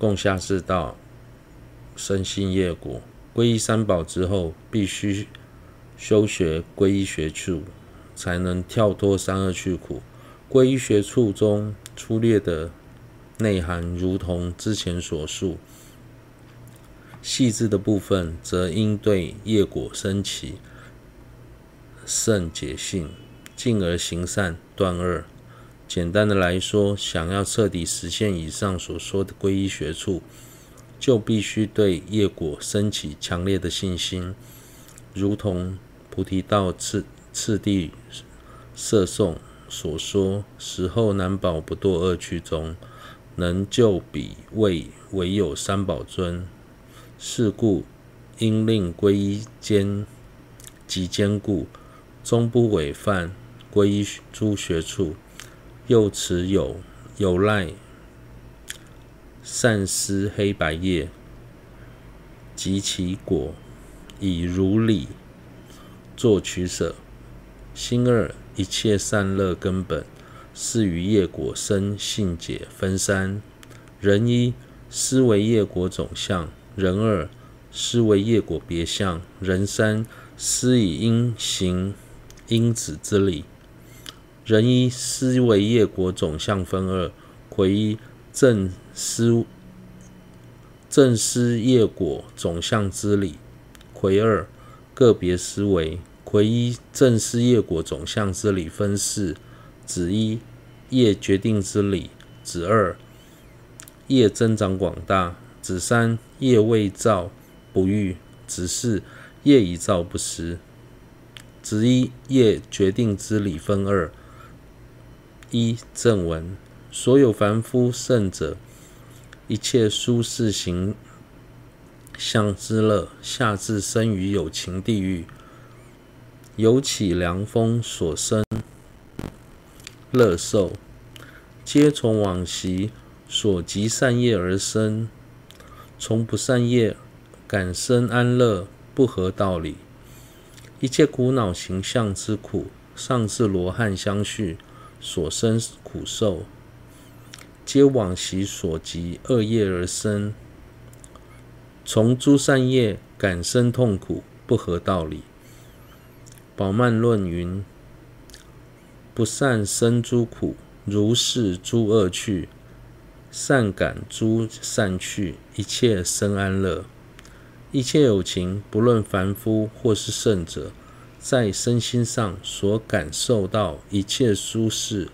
共下四道，深信业果。皈依三宝之后，必须修学皈依学处，才能跳脱三恶趣苦。皈依学处中粗略的内涵，如同之前所述；细致的部分，则应对业果生起，胜解性，进而行善断恶。简单的来说，想要彻底实现以上所说的皈依学处，就必须对业果升起强烈的信心，如同菩提道次次第摄颂所说：“死后难保不堕恶趣中，能救彼位唯有三宝尊。是故应令皈依坚及坚固，终不违犯皈依诸学处。又持有有赖。”善思黑白业及其果，以如理作取舍。心二一切善乐根本，是于业果生信解分三：人一思为业果总相，人二思为业果别相，人三思以因行因子之理。人一思维业果总相分二：魁一正思正思业果总相之理，魁二个别思维。魁一正思业果总相之理分四：子一业决定之理，子二业增长广大，子三业未造不遇，子四业已造不失。子一业决定之理分二：一正文，所有凡夫圣者。一切舒适形象之乐，下至生于有情地狱，有起凉风所生乐受，皆从往昔所积善业而生。从不善业感生安乐，不合道理。一切苦恼形象之苦，上至罗汉相续所生苦受。皆往昔所及恶业而生，从诸善业感生痛苦，不合道理。宝曼论云：不善生诸苦，如是诸恶趣；善感诸善趣，一切生安乐。一切有情，不论凡夫或是圣者，在身心上所感受到一切舒适、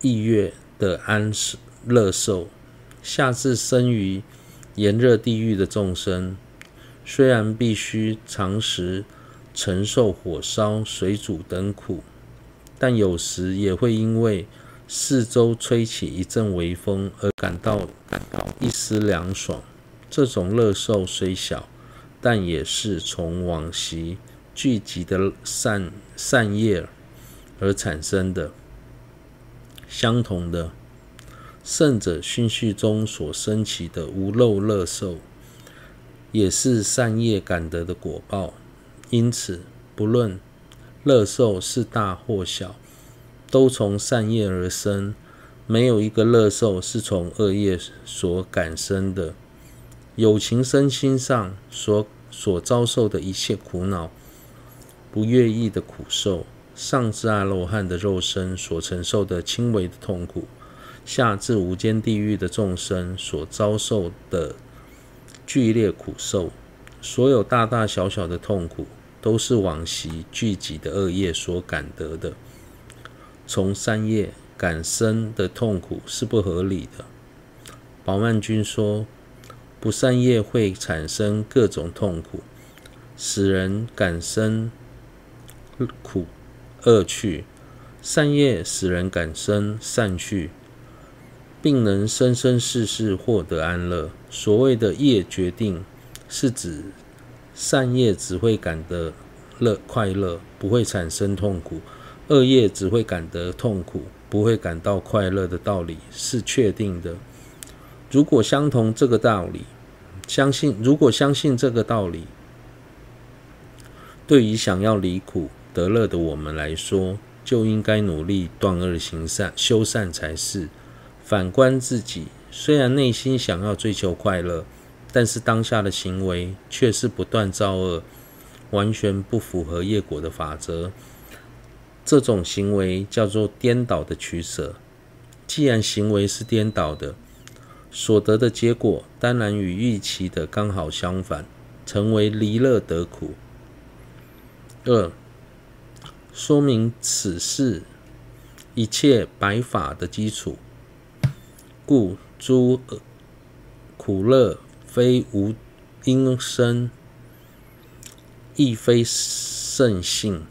意悦。的安乐受，下至生于炎热地狱的众生，虽然必须常时承受火烧、水煮等苦，但有时也会因为四周吹起一阵微风而感到感到一丝凉爽。这种乐受虽小，但也是从往昔聚集的善善业而产生的。相同的，圣者训叙中所生起的无漏乐受，也是善业感得的果报。因此，不论乐受是大或小，都从善业而生，没有一个乐受是从恶业所感生的。有情身心上所所遭受的一切苦恼，不悦意的苦受。上至阿罗汉的肉身所承受的轻微的痛苦，下至无间地狱的众生所遭受的剧烈苦受，所有大大小小的痛苦，都是往昔聚集的恶业所感得的。从善业感生的痛苦是不合理的。宝曼君说，不善业会产生各种痛苦，使人感生苦。恶趣，善业使人感生善趣，并能生生世世获得安乐。所谓的业决定，是指善业只会感得乐快乐，不会产生痛苦；恶业只会感得痛苦，不会感到快乐的道理是确定的。如果相同这个道理，相信如果相信这个道理，对于想要离苦。得乐的我们来说，就应该努力断恶行善、修善才是。反观自己，虽然内心想要追求快乐，但是当下的行为却是不断造恶，完全不符合业果的法则。这种行为叫做颠倒的取舍。既然行为是颠倒的，所得的结果当然与预期的刚好相反，成为离乐得苦。二、说明此是一切白法的基础，故诸苦乐非无因生，亦非圣性。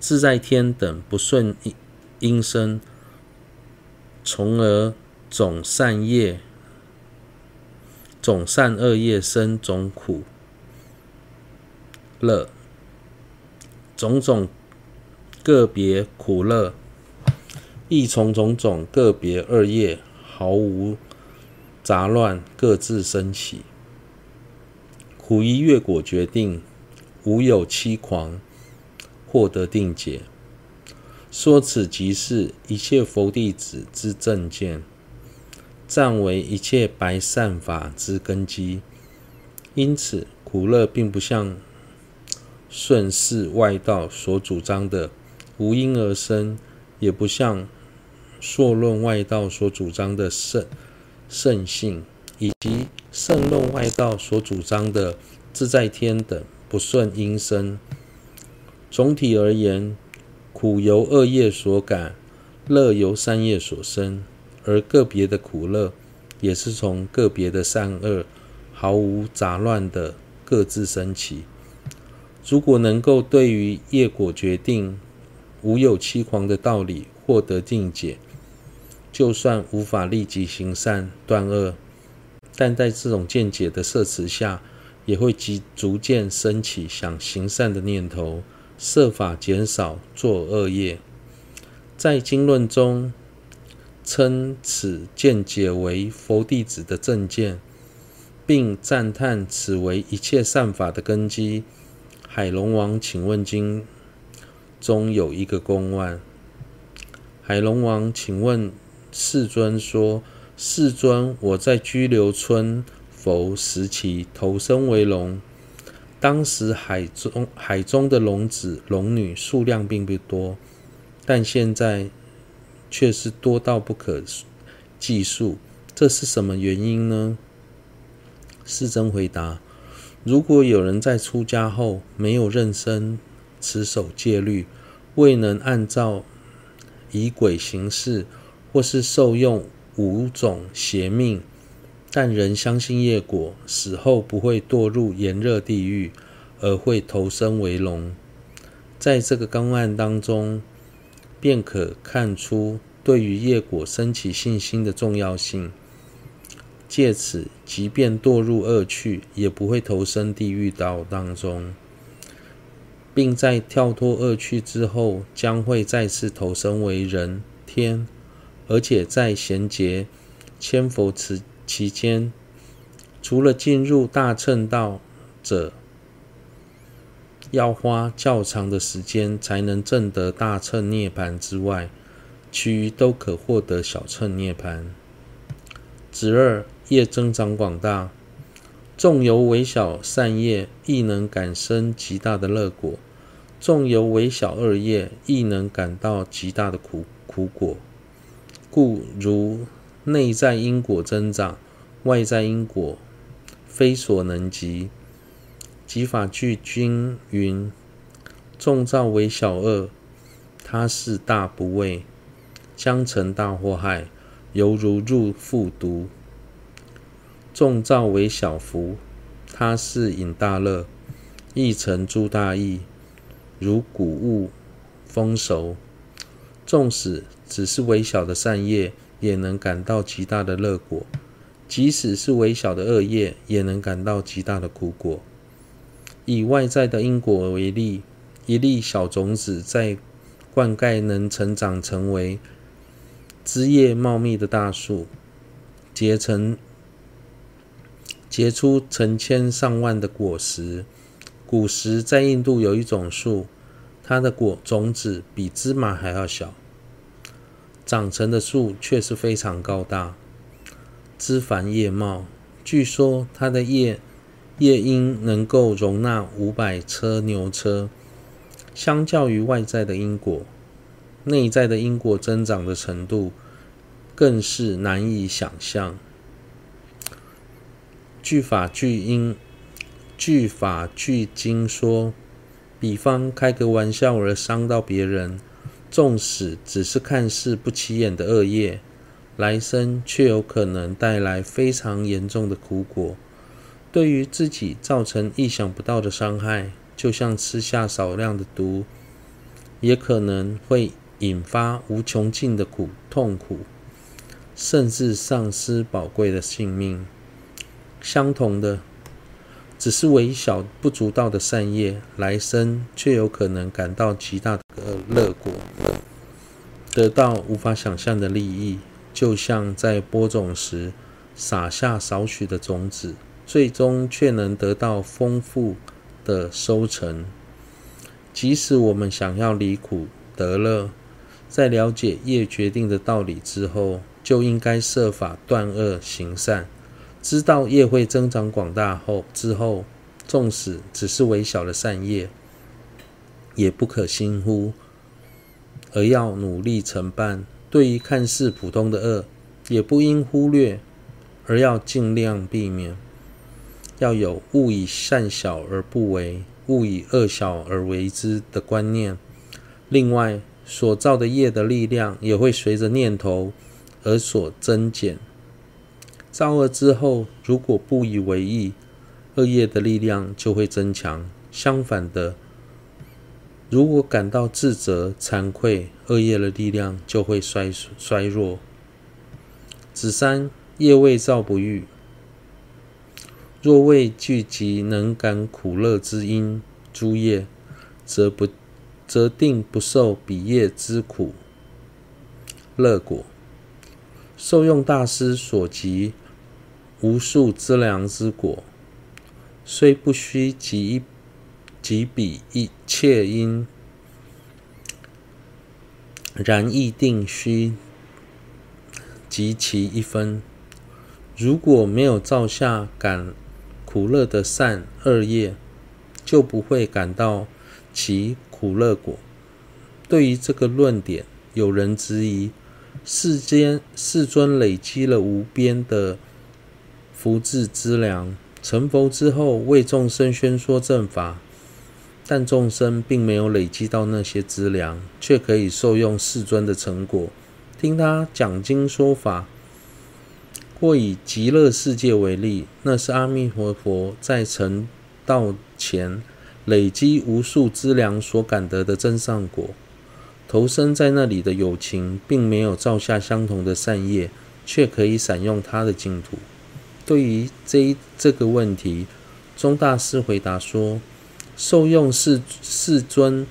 自在天等不顺因生，从而种善业、种善恶业生种苦乐，种种个别苦乐，一从种种个别恶业毫无杂乱各自生起。苦一越果决定，无有欺狂。获得定解，说此即是一切佛弟子之正见，暂为一切白善法之根基。因此，苦乐并不像顺世外道所主张的无因而生，也不像说论外道所主张的圣圣性，以及胜论外道所主张的自在天等不顺因生。总体而言，苦由恶业所感，乐由善业所生，而个别的苦乐也是从个别的善恶毫无杂乱的各自生起。如果能够对于业果决定无有欺狂的道理获得定解，就算无法立即行善断恶，但在这种见解的摄持下，也会逐逐渐升起想行善的念头。设法减少做恶业，在经论中称此见解为佛弟子的正见，并赞叹此为一切善法的根基。海龙王请问经中有一个公案，海龙王请问世尊说：世尊，我在拘留村佛时期投生为龙。当时海中海中的龙子龙女数量并不多，但现在却是多到不可计数。这是什么原因呢？世尊回答：如果有人在出家后没有认真持守戒律，未能按照仪轨行事，或是受用五种邪命。但仍相信业果，死后不会堕入炎热地狱，而会投生为龙。在这个公案当中，便可看出对于业果升起信心的重要性。借此，即便堕入恶趣，也不会投生地狱道当中，并在跳脱恶趣之后，将会再次投生为人天，而且在贤劫千佛慈。期间，除了进入大乘道者要花较长的时间才能证得大乘涅槃之外，其余都可获得小乘涅槃。子二业增长广大，纵由微小善业，亦能感生极大的乐果；纵由微小恶业，亦能感到极大的苦苦果。故如。内在因果增长，外在因果非所能及。集法句经云：“纵造微小恶，他是大不畏，将成大祸害，犹如入腹毒；纵造微小福，他是引大乐，亦成诸大益，如谷物丰熟。纵使只是微小的善业。”也能感到极大的乐果，即使是微小的恶业，也能感到极大的苦果。以外在的因果为例，一粒小种子在灌溉能成长成为枝叶茂密的大树，结成结出成千上万的果实。古时在印度有一种树，它的果种子比芝麻还要小。长成的树却是非常高大，枝繁叶茂。据说它的叶叶因能够容纳五百车牛车，相较于外在的因果，内在的因果增长的程度更是难以想象。据法据因，据法据经说，比方开个玩笑而伤到别人，纵使只是看似不起眼的恶业。来生却有可能带来非常严重的苦果，对于自己造成意想不到的伤害，就像吃下少量的毒，也可能会引发无穷尽的苦痛苦，甚至丧失宝贵的性命。相同的，只是微小不足道的善业，来生却有可能感到极大的乐果，得到无法想象的利益。就像在播种时撒下少许的种子，最终却能得到丰富的收成。即使我们想要离苦得乐，在了解业决定的道理之后，就应该设法断恶行善。知道业会增长广大后之后，纵使只是微小的善业，也不可轻忽，而要努力承办。对于看似普通的恶，也不应忽略，而要尽量避免。要有勿以善小而不为，勿以恶小而为之的观念。另外，所造的业的力量也会随着念头而所增减。造恶之后，如果不以为意，恶业的力量就会增强。相反的，如果感到自责、惭愧，恶业的力量就会衰衰弱。子三，业未造不遇，若未聚集能感苦乐之因诸业，则不则定不受彼业之苦乐果。受用大师所及无数资粮之果，虽不须集集彼一切因。然亦定须集其一分。如果没有造下感苦乐的善恶业，就不会感到其苦乐果。对于这个论点，有人质疑：世间世尊累积了无边的福智资粮，成佛之后为众生宣说正法。但众生并没有累积到那些资粮，却可以受用世尊的成果，听他讲经说法。或以极乐世界为例，那是阿弥陀佛在成道前累积无数资粮所感得的真善果。投生在那里的友情，并没有造下相同的善业，却可以享用他的净土。对于这这个问题，宗大师回答说。受用世世尊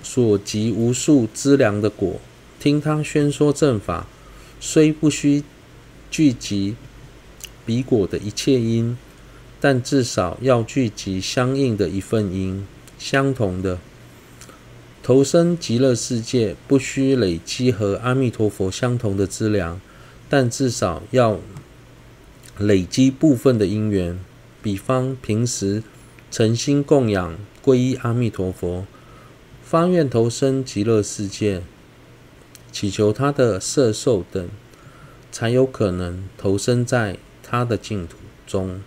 所集无数资粮的果，听他宣说正法，虽不需聚集彼果的一切因，但至少要聚集相应的一份因。相同的，投身极乐世界，不需累积和阿弥陀佛相同的资粮，但至少要累积部分的因缘。比方平时。诚心供养、皈依阿弥陀佛，发愿投身极乐世界，祈求他的摄受等，才有可能投生在他的净土中。